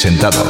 presentado.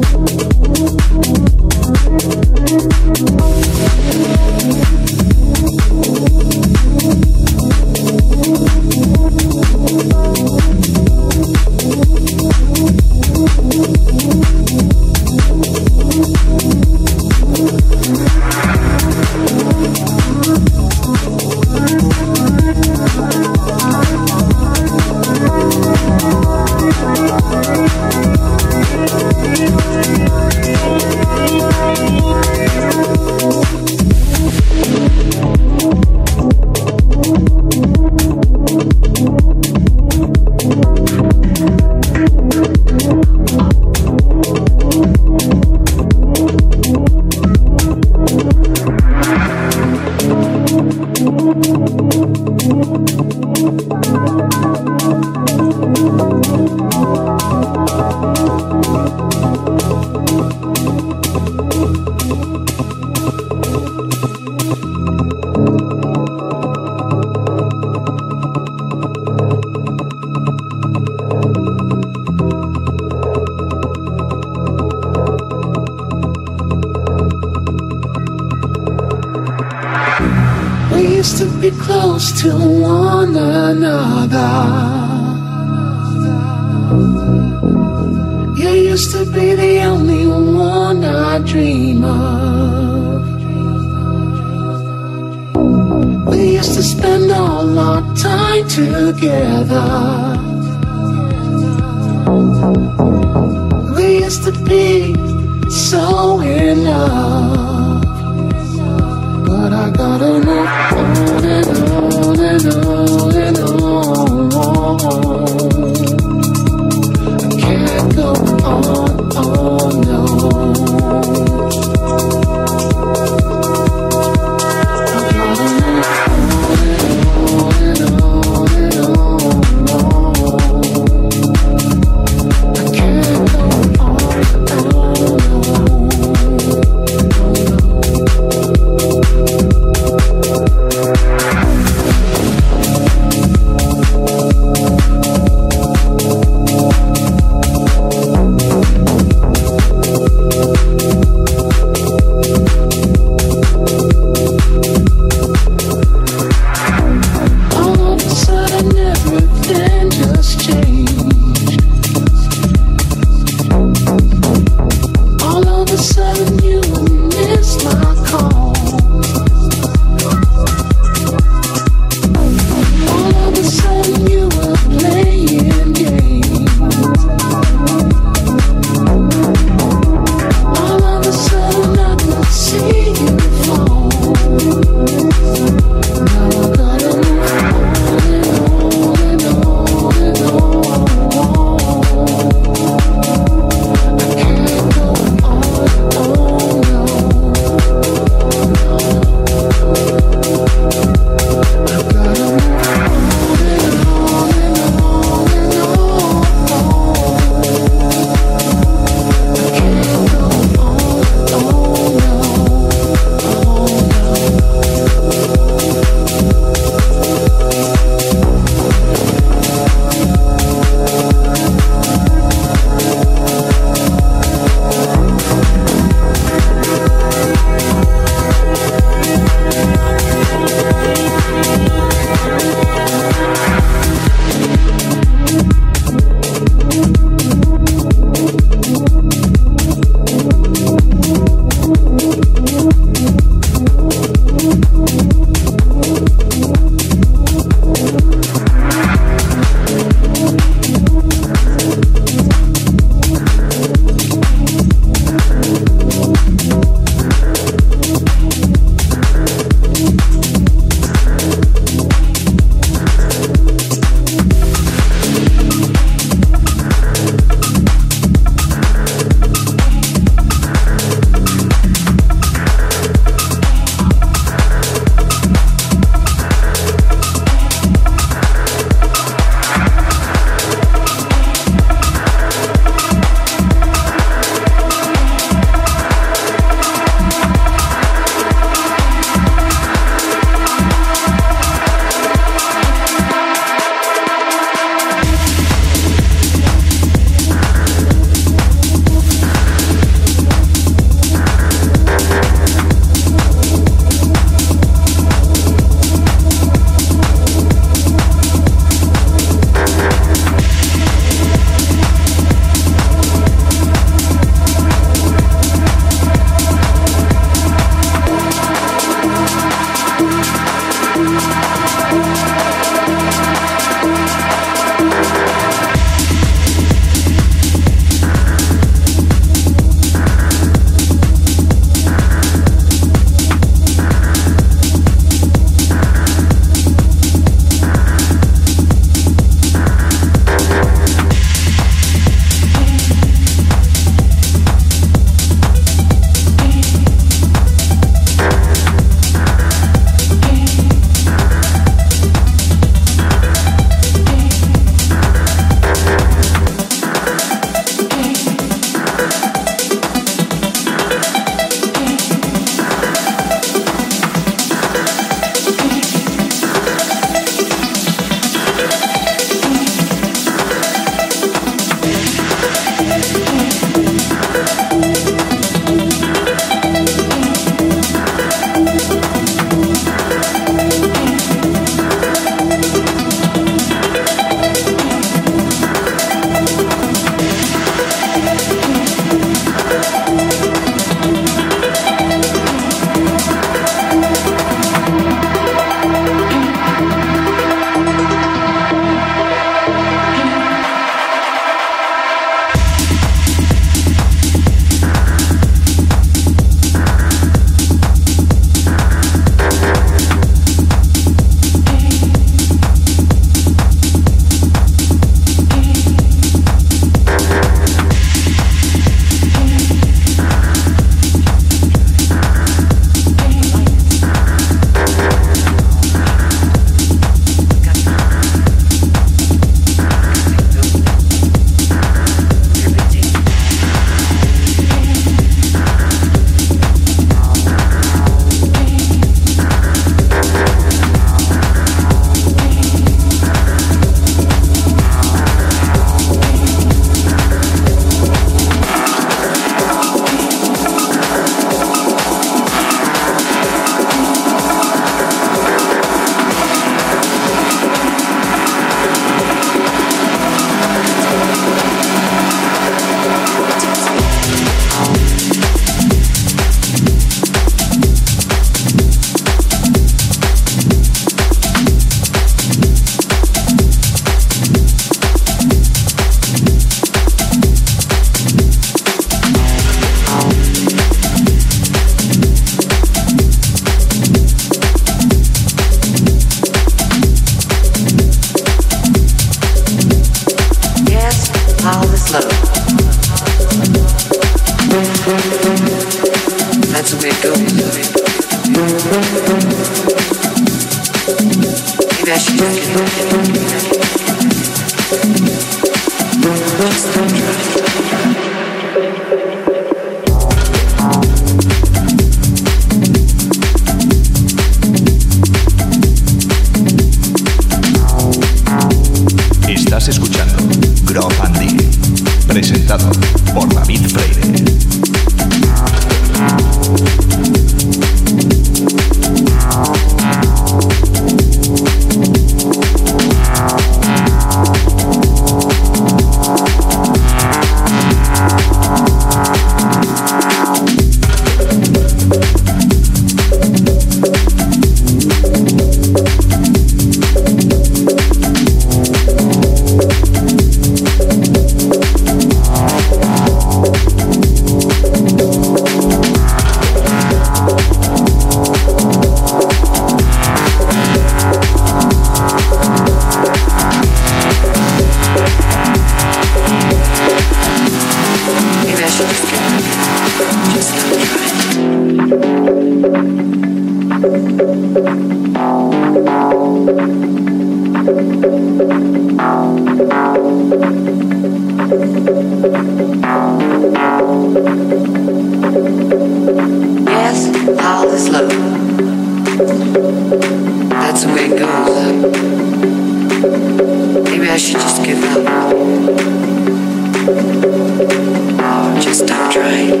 Just stop trying.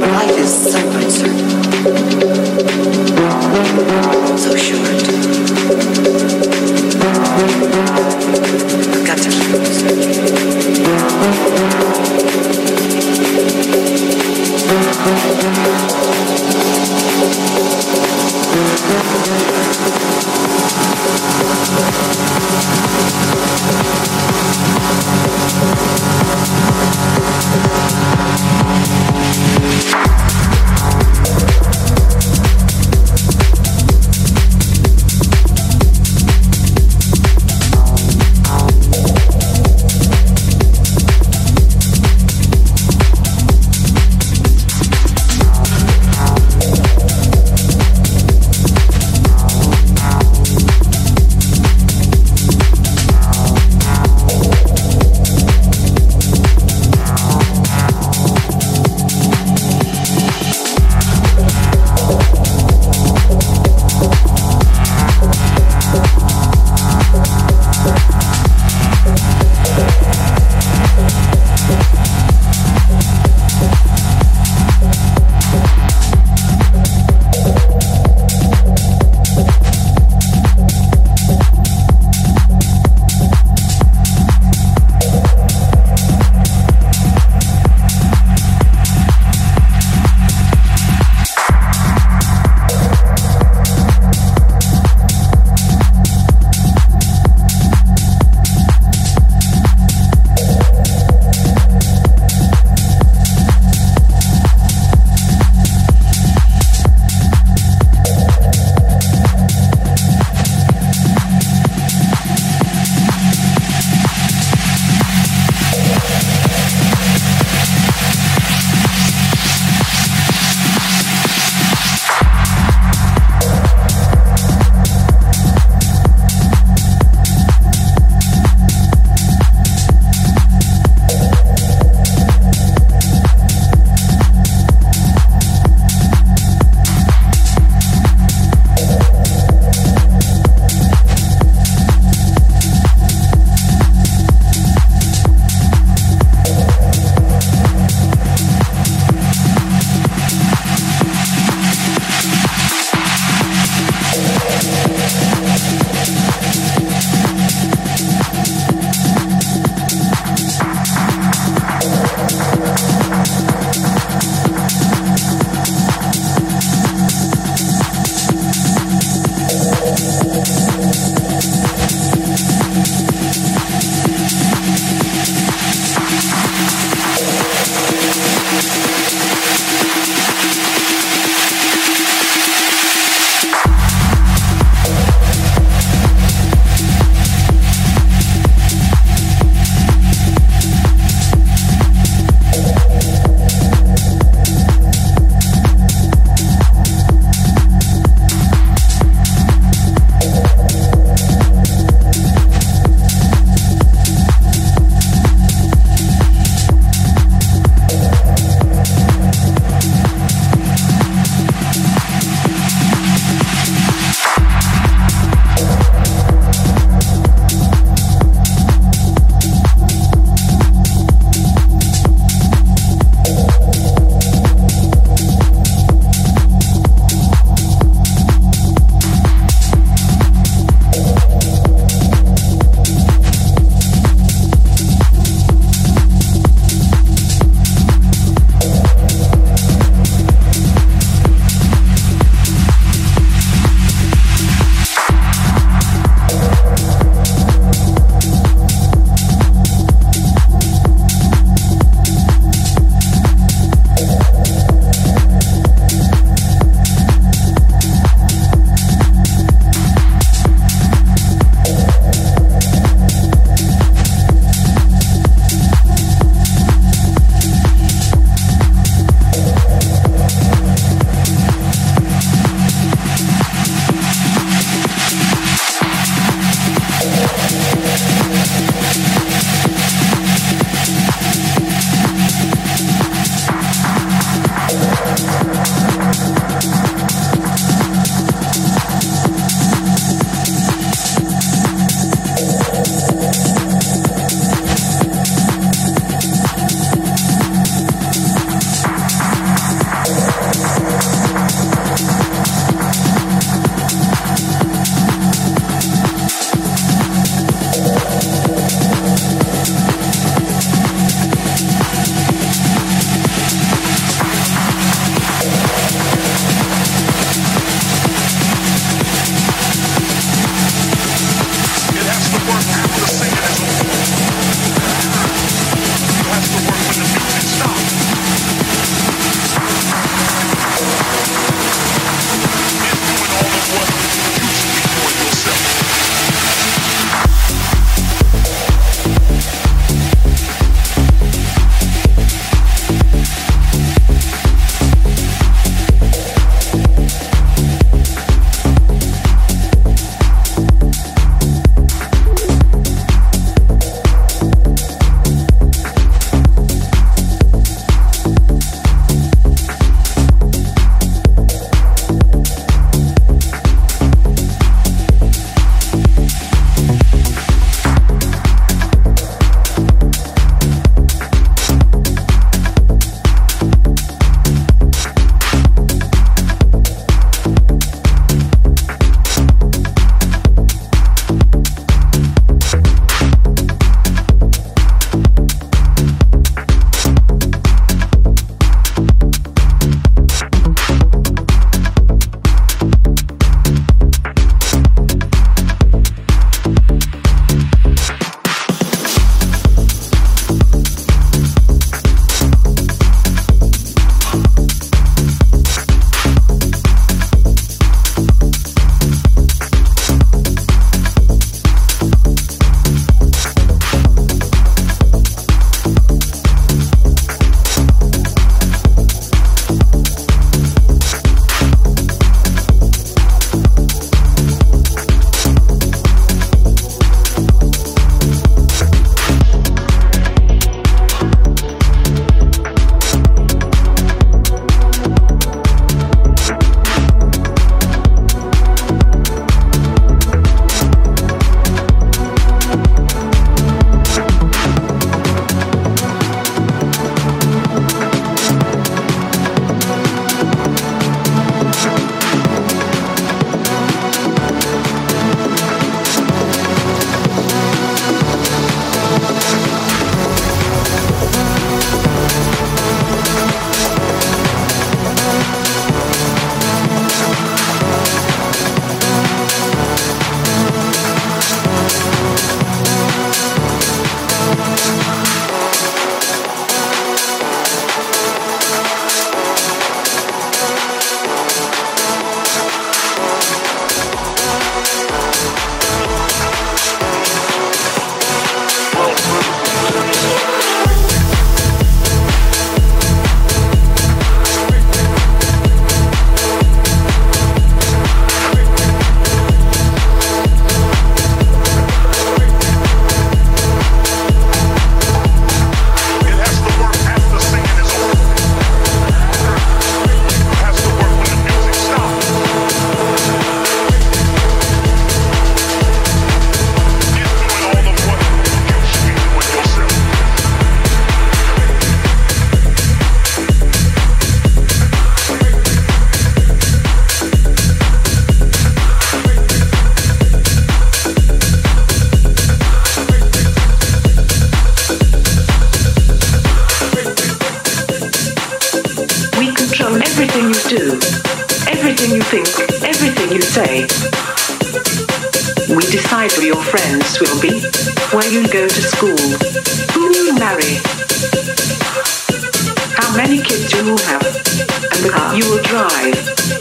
Life is so uncertain.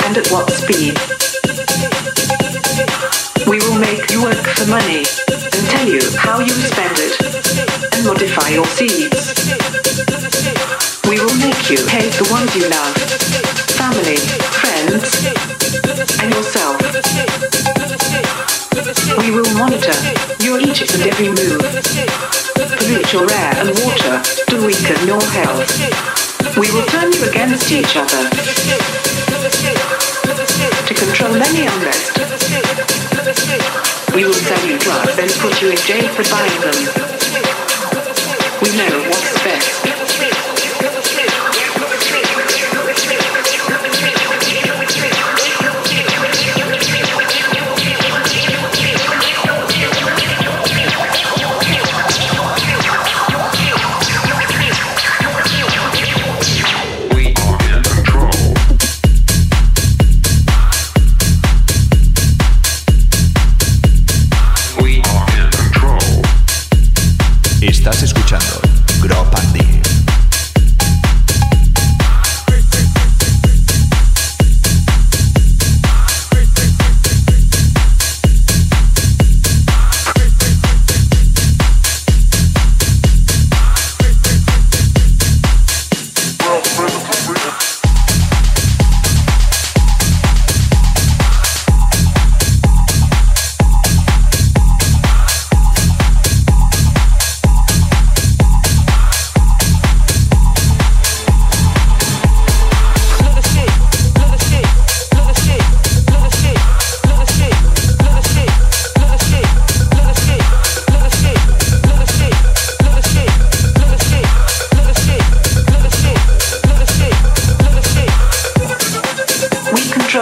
And at what speed. We will make you work for money and tell you how you spend it and modify your seeds. We will make you hate the ones you love, family, friends, and yourself. We will monitor your each and every move, pollute your air and water to weaken your health. We will turn you against each other to control any unrest. We will sell you drugs and put you in jail for buying them. We know what's best.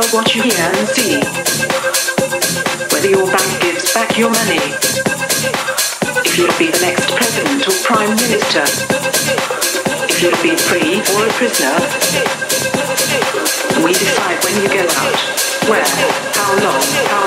Control what you hear and see. Whether your bank gives back your money. If you'll be the next president or prime minister. If you'll be free or a prisoner. We decide when you go out, where, how long, how